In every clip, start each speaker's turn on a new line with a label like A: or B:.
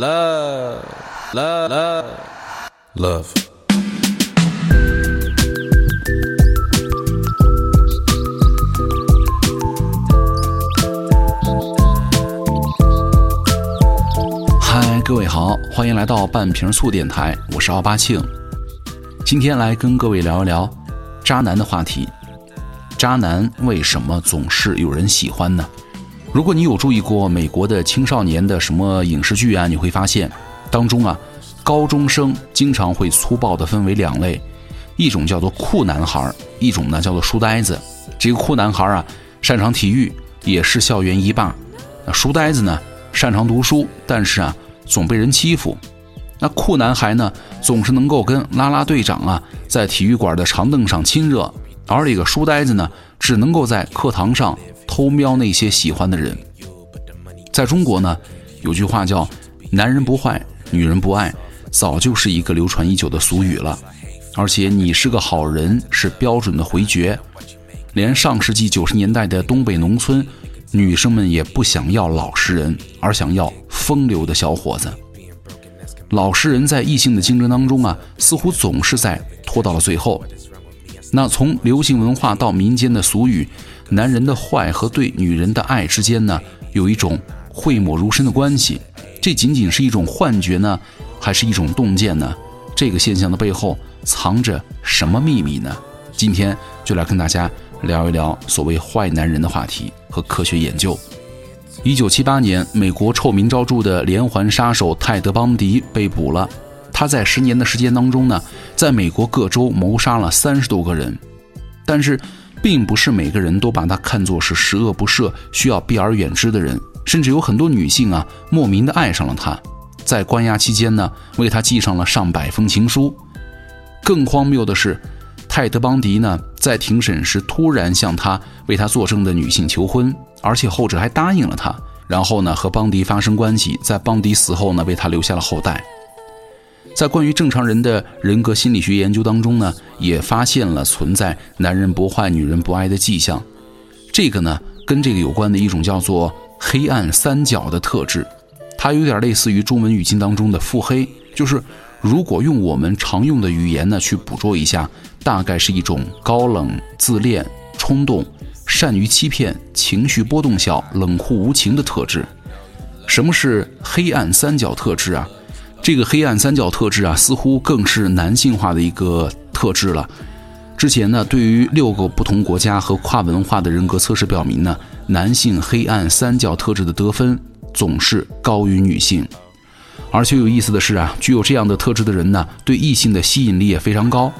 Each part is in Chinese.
A: Love, love, love, love.
B: 嗨，各位好，欢迎来到半瓶醋电台，我是奥巴庆。今天来跟各位聊一聊渣男的话题。渣男为什么总是有人喜欢呢？如果你有注意过美国的青少年的什么影视剧啊，你会发现当中啊，高中生经常会粗暴的分为两类，一种叫做酷男孩，一种呢叫做书呆子。这个酷男孩啊，擅长体育，也是校园一霸；那书呆子呢，擅长读书，但是啊，总被人欺负。那酷男孩呢，总是能够跟啦啦队长啊，在体育馆的长凳上亲热，而这个书呆子呢，只能够在课堂上。偷瞄那些喜欢的人，在中国呢，有句话叫“男人不坏，女人不爱”，早就是一个流传已久的俗语了。而且你是个好人是标准的回绝，连上世纪九十年代的东北农村，女生们也不想要老实人，而想要风流的小伙子。老实人在异性的竞争当中啊，似乎总是在拖到了最后。那从流行文化到民间的俗语。男人的坏和对女人的爱之间呢，有一种讳莫如深的关系。这仅仅是一种幻觉呢，还是一种洞见呢？这个现象的背后藏着什么秘密呢？今天就来跟大家聊一聊所谓坏男人的话题和科学研究。一九七八年，美国臭名昭著的连环杀手泰德·邦迪被捕了。他在十年的时间当中呢，在美国各州谋杀了三十多个人，但是。并不是每个人都把他看作是十恶不赦、需要避而远之的人，甚至有很多女性啊，莫名的爱上了他，在关押期间呢，为他寄上了上百封情书。更荒谬的是，泰德·邦迪呢，在庭审时突然向他为他作证的女性求婚，而且后者还答应了他，然后呢，和邦迪发生关系，在邦迪死后呢，为他留下了后代。在关于正常人的人格心理学研究当中呢，也发现了存在男人不坏、女人不爱的迹象。这个呢，跟这个有关的一种叫做“黑暗三角”的特质，它有点类似于中文语境当中的“腹黑”，就是如果用我们常用的语言呢去捕捉一下，大概是一种高冷、自恋、冲动、善于欺骗、情绪波动小、冷酷无情的特质。什么是黑暗三角特质啊？这个黑暗三角特质啊，似乎更是男性化的一个特质了。之前呢，对于六个不同国家和跨文化的人格测试表明呢，男性黑暗三角特质的得分总是高于女性。而且有意思的是啊，具有这样的特质的人呢，对异性的吸引力也非常高。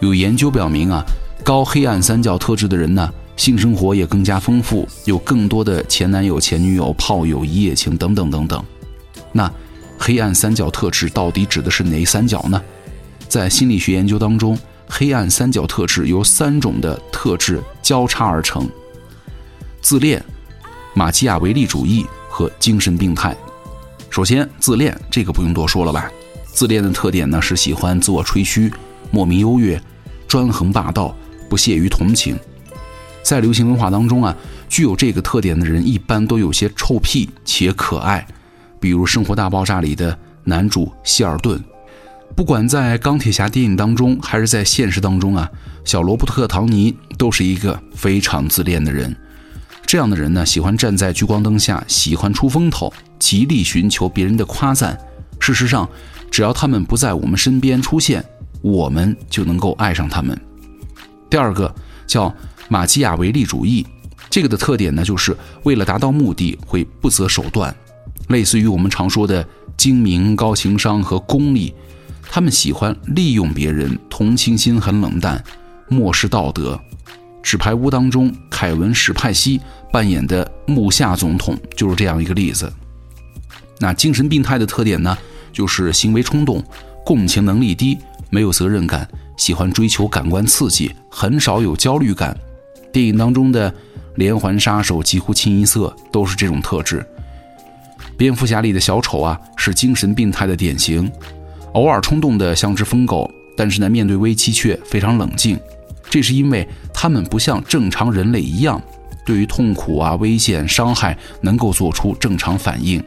B: 有研究表明啊，高黑暗三角特质的人呢，性生活也更加丰富，有更多的前男友、前女友、炮友、一夜情等等等等。那。黑暗三角特质到底指的是哪三角呢？在心理学研究当中，黑暗三角特质由三种的特质交叉而成：自恋、马基雅维利主义和精神病态。首先，自恋这个不用多说了吧？自恋的特点呢是喜欢自我吹嘘、莫名优越、专横霸道、不屑于同情。在流行文化当中啊，具有这个特点的人一般都有些臭屁且可爱。比如《生活大爆炸》里的男主希尔顿，不管在钢铁侠电影当中，还是在现实当中啊，小罗伯特·唐尼都是一个非常自恋的人。这样的人呢，喜欢站在聚光灯下，喜欢出风头，极力寻求别人的夸赞。事实上，只要他们不在我们身边出现，我们就能够爱上他们。第二个叫马基雅维利主义，这个的特点呢，就是为了达到目的会不择手段。类似于我们常说的精明、高情商和功利，他们喜欢利用别人，同情心很冷淡，漠视道德。纸牌屋当中，凯文·史派西扮演的木下总统就是这样一个例子。那精神病态的特点呢，就是行为冲动，共情能力低，没有责任感，喜欢追求感官刺激，很少有焦虑感。电影当中的连环杀手几乎清一色都是这种特质。蝙蝠侠里的小丑啊，是精神病态的典型，偶尔冲动的像只疯狗，但是呢，面对危机却非常冷静。这是因为他们不像正常人类一样，对于痛苦啊、危险、伤害能够做出正常反应。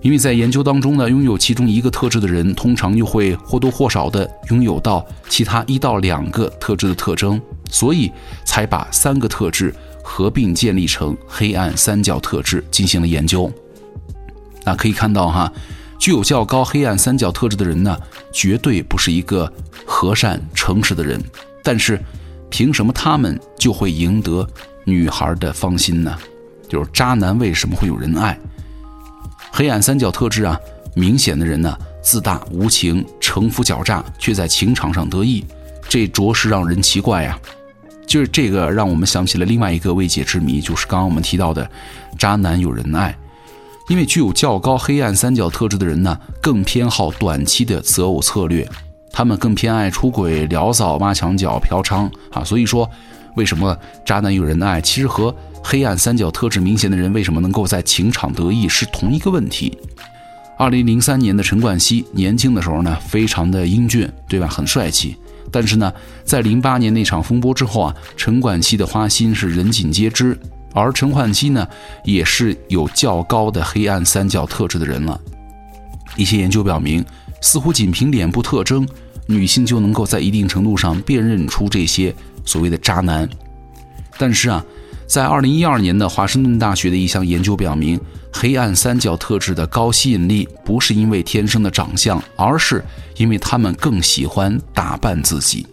B: 因为在研究当中呢，拥有其中一个特质的人，通常又会或多或少的拥有到其他一到两个特质的特征，所以才把三个特质合并建立成黑暗三角特质进行了研究。那可以看到哈，具有较高黑暗三角特质的人呢，绝对不是一个和善诚实的人。但是，凭什么他们就会赢得女孩的芳心呢？就是渣男为什么会有人爱？黑暗三角特质啊，明显的人呢，自大无情、城府狡诈，却在情场上得意，这着实让人奇怪呀。就是这个让我们想起了另外一个未解之谜，就是刚刚我们提到的，渣男有人爱，因为具有较高黑暗三角特质的人呢，更偏好短期的择偶策略，他们更偏爱出轨、撩骚、挖墙脚、嫖娼啊。所以说，为什么渣男有人爱，其实和黑暗三角特质明显的人为什么能够在情场得意，是同一个问题。二零零三年的陈冠希年轻的时候呢，非常的英俊，对吧？很帅气。但是呢，在零八年那场风波之后啊，陈冠希的花心是人尽皆知。而陈焕基呢，也是有较高的黑暗三角特质的人了。一些研究表明，似乎仅凭脸部特征，女性就能够在一定程度上辨认出这些所谓的渣男。但是啊。在二零一二年的华盛顿大学的一项研究表明，黑暗三角特质的高吸引力不是因为天生的长相，而是因为他们更喜欢打扮自己。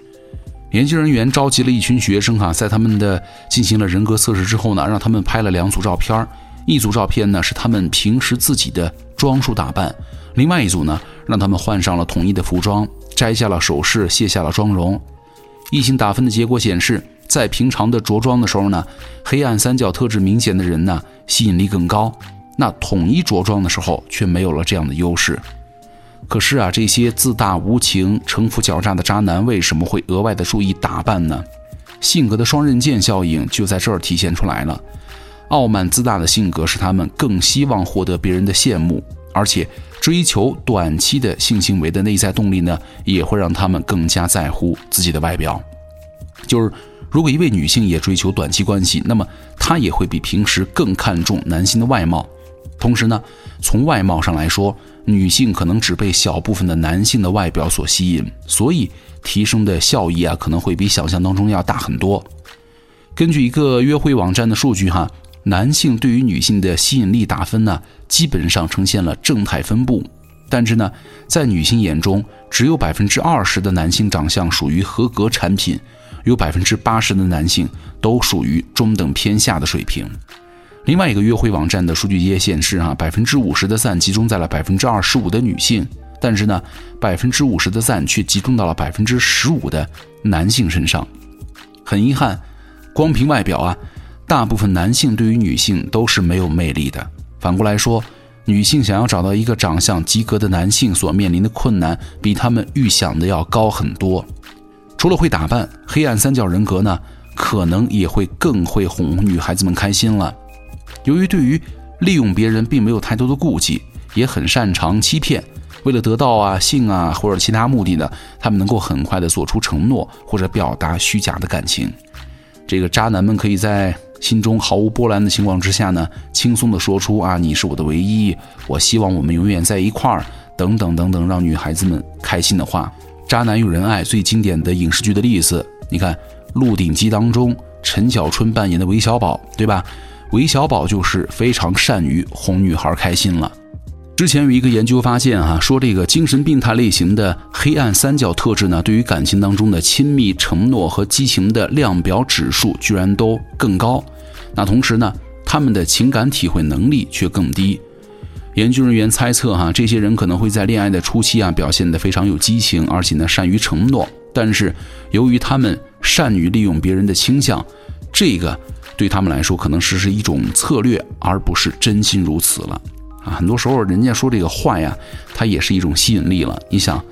B: 研究人员召集了一群学生，哈，在他们的进行了人格测试之后呢，让他们拍了两组照片一组照片呢是他们平时自己的装束打扮，另外一组呢让他们换上了统一的服装，摘下了首饰，卸下了妆容。异性打分的结果显示。在平常的着装的时候呢，黑暗三角特质明显的人呢吸引力更高。那统一着装的时候却没有了这样的优势。可是啊，这些自大无情、城府狡诈的渣男为什么会额外的注意打扮呢？性格的双刃剑效应就在这儿体现出来了。傲慢自大的性格使他们更希望获得别人的羡慕，而且追求短期的性行为的内在动力呢，也会让他们更加在乎自己的外表，就是。如果一位女性也追求短期关系，那么她也会比平时更看重男性的外貌。同时呢，从外貌上来说，女性可能只被小部分的男性的外表所吸引，所以提升的效益啊，可能会比想象当中要大很多。根据一个约会网站的数据哈，男性对于女性的吸引力打分呢，基本上呈现了正态分布。但是呢，在女性眼中，只有百分之二十的男性长相属于合格产品。有百分之八十的男性都属于中等偏下的水平。另外一个约会网站的数据也显示，啊，百分之五十的赞集中在了百分之二十五的女性，但是呢，百分之五十的赞却集中到了百分之十五的男性身上。很遗憾，光凭外表啊，大部分男性对于女性都是没有魅力的。反过来说，女性想要找到一个长相及格的男性，所面临的困难比他们预想的要高很多。除了会打扮，黑暗三角人格呢，可能也会更会哄女孩子们开心了。由于对于利用别人并没有太多的顾忌，也很擅长欺骗。为了得到啊性啊或者其他目的呢，他们能够很快的做出承诺或者表达虚假的感情。这个渣男们可以在心中毫无波澜的情况之下呢，轻松的说出啊你是我的唯一，我希望我们永远在一块儿，等等等等，让女孩子们开心的话。渣男有人爱最经典的影视剧的例子，你看《鹿鼎记》当中，陈小春扮演的韦小宝，对吧？韦小宝就是非常善于哄女孩开心了。之前有一个研究发现，哈，说这个精神病态类型的黑暗三角特质呢，对于感情当中的亲密承诺和激情的量表指数居然都更高。那同时呢，他们的情感体会能力却更低。研究人员猜测，哈，这些人可能会在恋爱的初期啊表现得非常有激情，而且呢善于承诺。但是由于他们善于利用别人的倾向，这个对他们来说可能是是一种策略，而不是真心如此了。啊，很多时候人家说这个坏呀，它也是一种吸引力了。你想，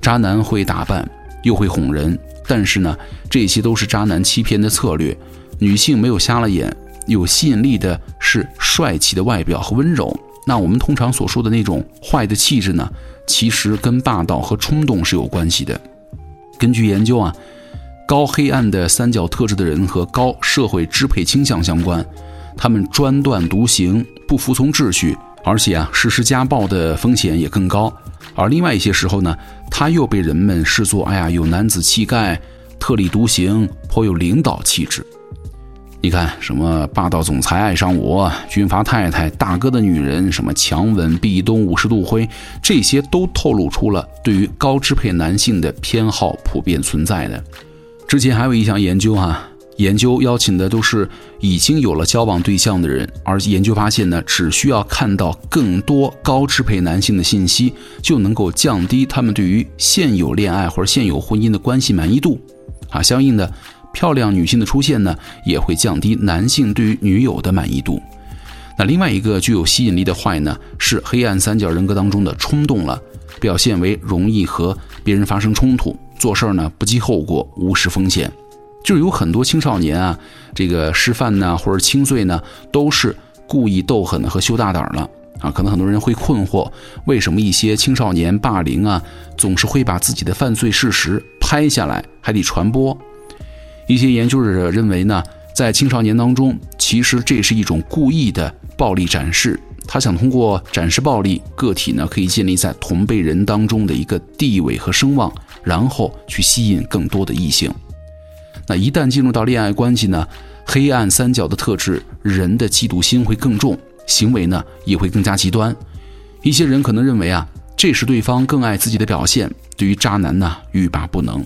B: 渣男会打扮，又会哄人，但是呢，这些都是渣男欺骗的策略。女性没有瞎了眼，有吸引力的是帅气的外表和温柔。那我们通常所说的那种坏的气质呢，其实跟霸道和冲动是有关系的。根据研究啊，高黑暗的三角特质的人和高社会支配倾向相关，他们专断独行，不服从秩序，而且啊，实施家暴的风险也更高。而另外一些时候呢，他又被人们视作哎呀有男子气概、特立独行、颇有领导气质。你看，什么霸道总裁爱上我、军阀太太、大哥的女人、什么强吻壁咚、五十度灰，这些都透露出了对于高支配男性的偏好普遍存在的。之前还有一项研究啊。研究邀请的都是已经有了交往对象的人，而研究发现呢，只需要看到更多高支配男性的信息，就能够降低他们对于现有恋爱或者现有婚姻的关系满意度。啊，相应的，漂亮女性的出现呢，也会降低男性对于女友的满意度。那另外一个具有吸引力的坏呢，是黑暗三角人格当中的冲动了，表现为容易和别人发生冲突，做事儿呢不计后果，无视风险。就是有很多青少年啊，这个师范呢或者轻罪呢，都是故意斗狠和羞大胆了啊。可能很多人会困惑，为什么一些青少年霸凌啊，总是会把自己的犯罪事实拍下来，还得传播？一些研究者认为呢，在青少年当中，其实这是一种故意的暴力展示，他想通过展示暴力，个体呢可以建立在同辈人当中的一个地位和声望，然后去吸引更多的异性。那一旦进入到恋爱关系呢，黑暗三角的特质，人的嫉妒心会更重，行为呢也会更加极端。一些人可能认为啊，这是对方更爱自己的表现，对于渣男呢欲罢不能。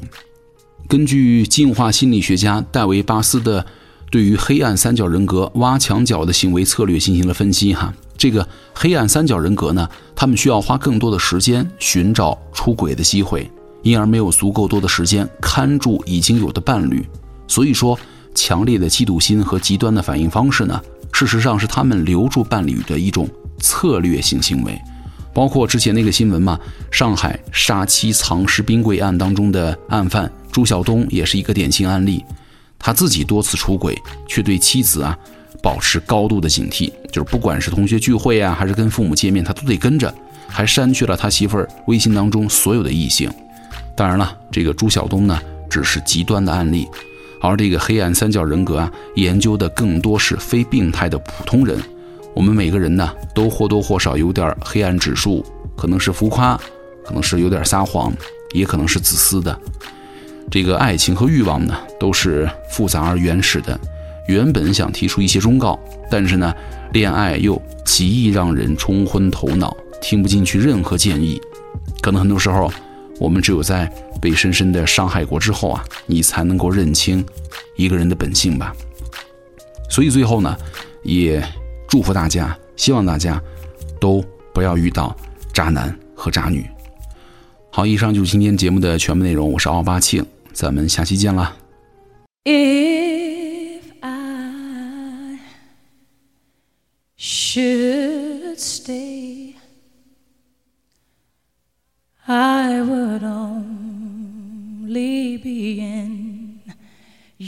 B: 根据进化心理学家戴维·巴斯的对于黑暗三角人格挖墙脚的行为策略进行了分析哈，这个黑暗三角人格呢，他们需要花更多的时间寻找出轨的机会。因而没有足够多的时间看住已经有的伴侣，所以说强烈的嫉妒心和极端的反应方式呢，事实上是他们留住伴侣的一种策略性行为。包括之前那个新闻嘛，上海杀妻藏尸冰柜案当中的案犯朱晓东也是一个典型案例。他自己多次出轨，却对妻子啊保持高度的警惕，就是不管是同学聚会啊，还是跟父母见面，他都得跟着，还删去了他媳妇儿微信当中所有的异性。当然了，这个朱晓东呢，只是极端的案例，而这个黑暗三角人格啊，研究的更多是非病态的普通人。我们每个人呢，都或多或少有点黑暗指数，可能是浮夸，可能是有点撒谎，也可能是自私的。这个爱情和欲望呢，都是复杂而原始的。原本想提出一些忠告，但是呢，恋爱又极易让人冲昏头脑，听不进去任何建议。可能很多时候。我们只有在被深深的伤害过之后啊，你才能够认清一个人的本性吧。所以最后呢，也祝福大家，希望大家都不要遇到渣男和渣女。好，以上就是今天节目的全部内容。我是奥巴庆，咱们下期见啦。If I should stay.